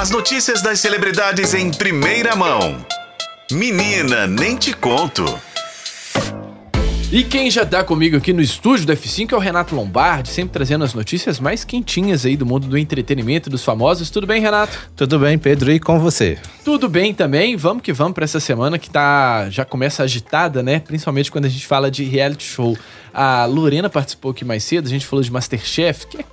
As notícias das celebridades em primeira mão. Menina, nem te conto. E quem já tá comigo aqui no estúdio do F5 é o Renato Lombardi, sempre trazendo as notícias mais quentinhas aí do mundo do entretenimento dos famosos. Tudo bem, Renato? Tudo bem, Pedro, e com você? Tudo bem também. Vamos que vamos para essa semana que tá já começa agitada, né? Principalmente quando a gente fala de reality show. A Lorena participou aqui mais cedo, a gente falou de MasterChef, que é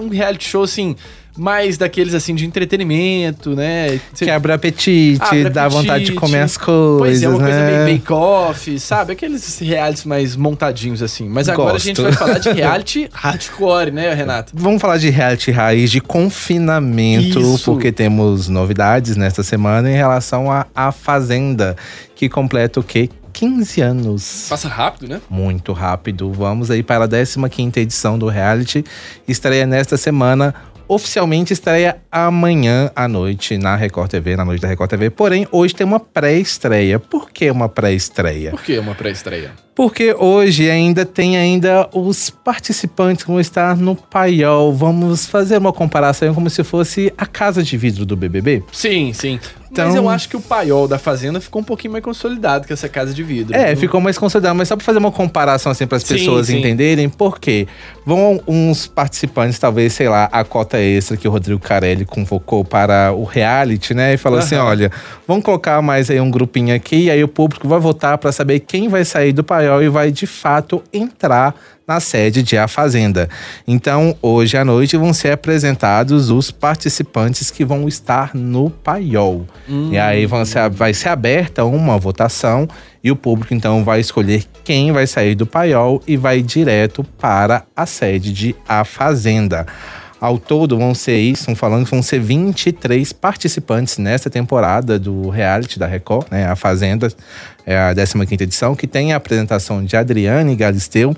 um reality show assim mais daqueles assim de entretenimento, né? Você... Quebra apetite, Abre dá apetite. vontade de comer as coisas. Pois é, uma né? coisa meio bake-off, sabe? Aqueles realities mais montadinhos assim. Mas agora Gosto. a gente vai falar de reality hardcore, né, Renato? Vamos falar de reality raiz de confinamento, Isso. porque temos novidades nesta semana em relação à a, a Fazenda, que completa o quê? 15 anos. Passa rápido, né? Muito rápido. Vamos aí para a 15 edição do reality. Estreia nesta semana oficialmente estreia amanhã à noite na Record TV, na noite da Record TV. Porém, hoje tem uma pré-estreia. Por que uma pré-estreia? Por que uma pré-estreia? Porque hoje ainda tem ainda os participantes que vão estar no paiol. Vamos fazer uma comparação como se fosse a casa de vidro do BBB? Sim, sim. Então... Mas eu acho que o paiol da Fazenda ficou um pouquinho mais consolidado que essa casa de vidro. É, ficou mais consolidado, mas só pra fazer uma comparação assim para as pessoas sim, entenderem, por quê? Vão uns participantes, talvez, sei lá, a cota extra que o Rodrigo Carelli convocou para o reality, né? E falou uhum. assim: olha, vamos colocar mais aí um grupinho aqui, e aí o público vai votar para saber quem vai sair do paiol e vai de fato entrar na sede de A Fazenda. Então, hoje à noite vão ser apresentados os participantes que vão estar no paiol. Hum. E aí ser, vai ser aberta uma votação e o público então vai escolher quem vai sair do paiol e vai direto para a sede de A Fazenda. Ao todo vão ser isso, estão falando que vão ser 23 participantes nessa temporada do reality da Record, né? A Fazenda é a 15 edição, que tem a apresentação de Adriane Galisteu.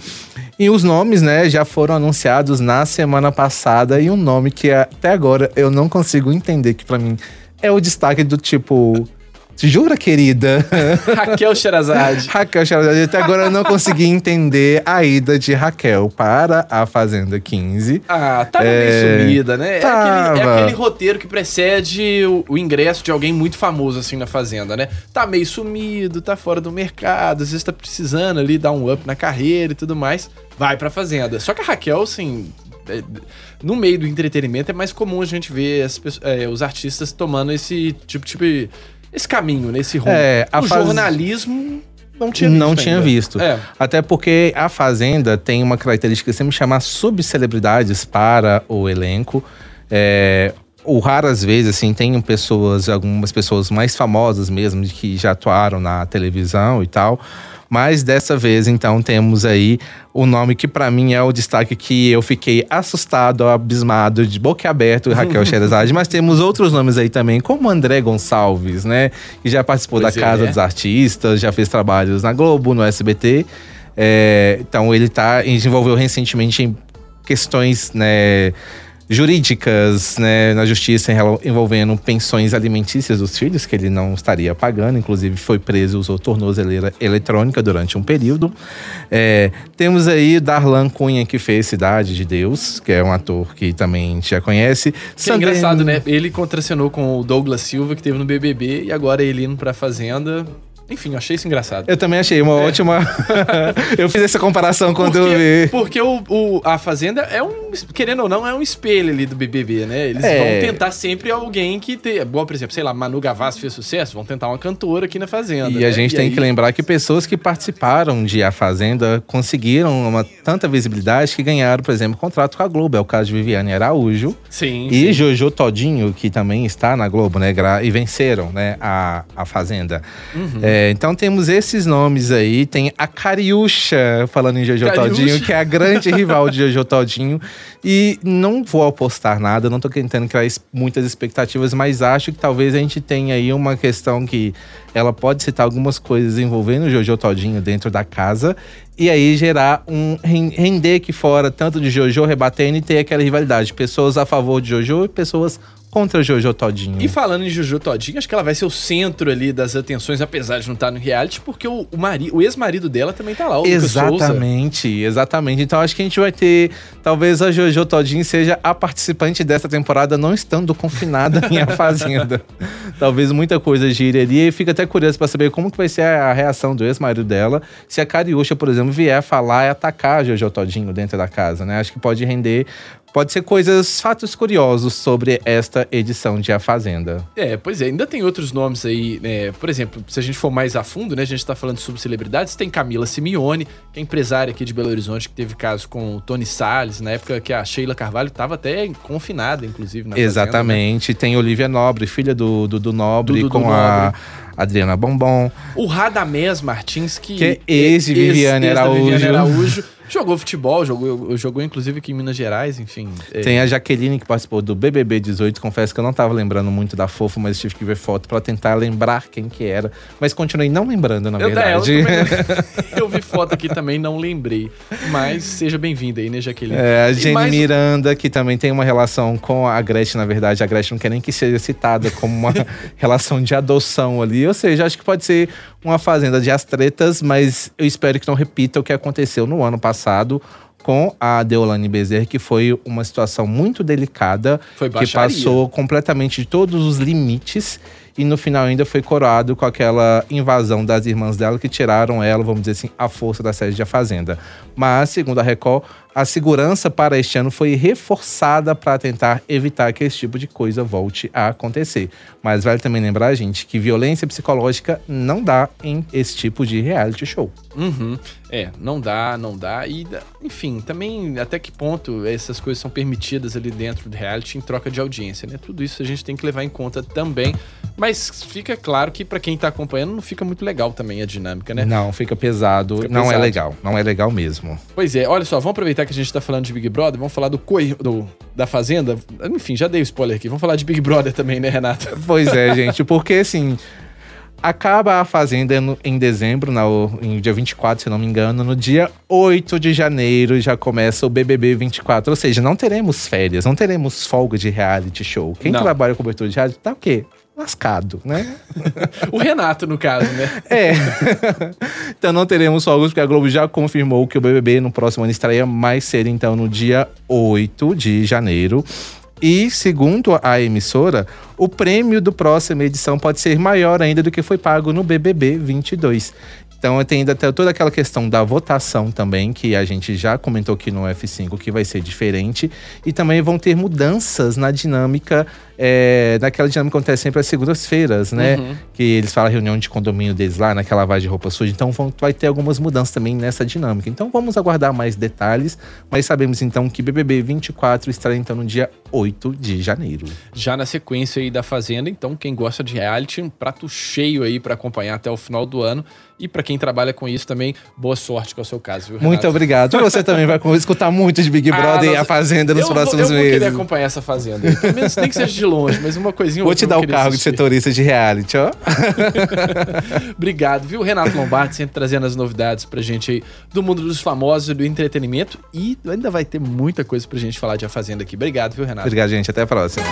E os nomes, né, já foram anunciados na semana passada e um nome que até agora eu não consigo entender que para mim é o destaque do tipo Jura, querida? Raquel Sherazade. Raquel Sherazade. Até agora eu não consegui entender a ida de Raquel para a Fazenda 15. Ah, tava é... meio sumida, né? É aquele, é aquele, roteiro que precede o, o, ingresso de alguém muito famoso assim na Fazenda, né? Tá meio sumido, tá fora do mercado, às vezes tá precisando ali dar um up na carreira e tudo mais. Vai pra Fazenda. Só que a Raquel, assim, é, no meio do entretenimento é mais comum a gente ver as, é, os artistas tomando esse tipo, tipo esse caminho, nesse rumo. É, o faz... jornalismo não tinha visto. Não tinha visto. É. Até porque a Fazenda tem uma característica que sempre chamar subcelebridades para o elenco. É, ou raras vezes, assim, tem pessoas, algumas pessoas mais famosas mesmo, que já atuaram na televisão e tal. Mas dessa vez, então, temos aí o nome que para mim é o destaque que eu fiquei assustado, abismado, de boca aberta, Raquel Sherazade. Mas temos outros nomes aí também, como André Gonçalves, né? Que já participou pois da Casa é. dos Artistas, já fez trabalhos na Globo, no SBT. É, então ele tá, desenvolveu recentemente em questões, né? Jurídicas né, na justiça envolvendo pensões alimentícias dos filhos, que ele não estaria pagando, inclusive foi preso, usou tornozeleira eletrônica durante um período. É, temos aí Darlan Cunha, que fez Cidade de Deus, que é um ator que também a gente já conhece. Que é engraçado, né? Ele contracenou com o Douglas Silva, que teve no BBB, e agora ele indo pra Fazenda. Enfim, eu achei isso engraçado. Eu também achei uma é. ótima. eu fiz essa comparação quando porque, eu vi. Porque o, o, a Fazenda é um. Querendo ou não, é um espelho ali do BBB, né? Eles é. vão tentar sempre alguém que tem. Igual, por exemplo, sei lá, Manu Gavassi fez sucesso, vão tentar uma cantora aqui na Fazenda. E né? a gente e tem aí... que lembrar que pessoas que participaram de A Fazenda conseguiram uma tanta visibilidade que ganharam, por exemplo, contrato com a Globo. É o caso de Viviane Araújo. Sim. E sim. Jojo Todinho, que também está na Globo, né? E venceram, né? A, a Fazenda. Uhum. É, então temos esses nomes aí. Tem a Cariúcha, falando em Jojo Cariúcha. Todinho, que é a grande rival de Jojo Todinho. E não vou apostar nada, não tô tentando criar muitas expectativas, mas acho que talvez a gente tenha aí uma questão que ela pode citar algumas coisas envolvendo o Jojo Todinho dentro da casa e aí gerar um render aqui fora tanto de Jojo rebatendo e ter aquela rivalidade, pessoas a favor de Jojo e pessoas contra Jojo Todinho. E falando em Jojo Todinho, acho que ela vai ser o centro ali das atenções, apesar de não estar no reality, porque o, o, mari, o ex-marido dela também tá lá, o Exatamente, exatamente. Então acho que a gente vai ter. Talvez a Jojo Todinho seja a participante dessa temporada, não estando confinada em A Fazenda. talvez muita coisa gire ali. E fica até curioso para saber como que vai ser a reação do ex-marido dela se a Cariúcha, por exemplo, vier falar e atacar a Jojo Todinho dentro da casa, né? Acho que pode render pode ser coisas, fatos curiosos sobre esta edição de A Fazenda. É, pois é, ainda tem outros nomes aí, né? Por exemplo, se a gente for mais a fundo, né? A gente tá falando sobre celebridades, tem Camila Simeone, que é empresária aqui de Belo Horizonte, que teve caso com o Tony Salles, na época que a Sheila Carvalho tava até confinada, inclusive, na Exatamente. Fazenda, né? Tem Olivia Nobre, filha do Dudu Nobre, do, do, com do a Adriana Bombom. O Radamés Martins, que, que é ex de Viviane Araújo. Viviane Araújo Jogou futebol, jogou, jogou inclusive aqui em Minas Gerais, enfim. É. Tem a Jaqueline que participou do BBB 18. Confesso que eu não tava lembrando muito da Fofo, mas tive que ver foto para tentar lembrar quem que era. Mas continuei não lembrando, na eu verdade. eu, também, eu vi foto aqui também, não lembrei. Mas seja bem-vinda aí, né, Jaqueline? É, a Jenny mais... Miranda, que também tem uma relação com a Gretchen, na verdade. A Gretchen não quer nem que seja citada como uma relação de adoção ali. Ou seja, acho que pode ser uma fazenda de astretas, mas eu espero que não repita o que aconteceu no ano passado com a Deolane Bezerra, que foi uma situação muito delicada, que passou completamente de todos os limites e no final ainda foi coroado com aquela invasão das irmãs dela que tiraram ela, vamos dizer assim, a força da sede da Fazenda. Mas, segundo a Record, a segurança para este ano foi reforçada para tentar evitar que esse tipo de coisa volte a acontecer. Mas vale também lembrar, gente, que violência psicológica não dá em esse tipo de reality show. Uhum. É, não dá, não dá. E, enfim, também até que ponto essas coisas são permitidas ali dentro do reality em troca de audiência, né? Tudo isso a gente tem que levar em conta também. Mas fica claro que para quem tá acompanhando não fica muito legal também a dinâmica, né? Não, fica pesado. Fica não é pesado. é legal. Não é legal mesmo. Pois é, olha só, vamos aproveitar que a gente tá falando de Big Brother, vamos falar do, do da Fazenda. Enfim, já dei o spoiler aqui. Vamos falar de Big Brother também, né, Renata? Pois é, gente, porque assim. Acaba a Fazenda no, em dezembro, na, em dia 24, se não me engano. No dia 8 de janeiro já começa o BBB 24. Ou seja, não teremos férias, não teremos folga de reality show. Quem não. trabalha com cobertura de reality tá o quê? Lascado, né? o Renato, no caso, né? É. então não teremos fogos, porque a Globo já confirmou que o BBB no próximo ano estreia mais cedo, então no dia 8 de janeiro. E, segundo a emissora, o prêmio do próxima edição pode ser maior ainda do que foi pago no BBB 22. Então tem ainda toda aquela questão da votação também, que a gente já comentou aqui no F5, que vai ser diferente. E também vão ter mudanças na dinâmica é, naquela dinâmica que acontece sempre às segundas-feiras, né? Uhum. Que eles falam reunião de condomínio deles lá, naquela lavagem de roupa suja. Então vão, vai ter algumas mudanças também nessa dinâmica. Então vamos aguardar mais detalhes, mas sabemos então que BBB 24 estará então no dia 8 de janeiro. Já na sequência aí da Fazenda, então quem gosta de reality, um prato cheio aí para acompanhar até o final do ano. E para quem trabalha com isso também, boa sorte com o seu caso, viu, Renato? Muito obrigado. Você também vai escutar muito de Big ah, Brother ah, e a Fazenda nos próximos meses. Eu vou querer acompanhar essa Fazenda. Pelo menos nem que seja de longe, mas uma coisinha Vou te dar o cargo assistir. de setorista de reality, ó. Obrigado, viu? Renato Lombardi sempre trazendo as novidades pra gente aí do mundo dos famosos e do entretenimento. E ainda vai ter muita coisa pra gente falar de A Fazenda aqui. Obrigado, viu, Renato? Obrigado, gente. Até a próxima.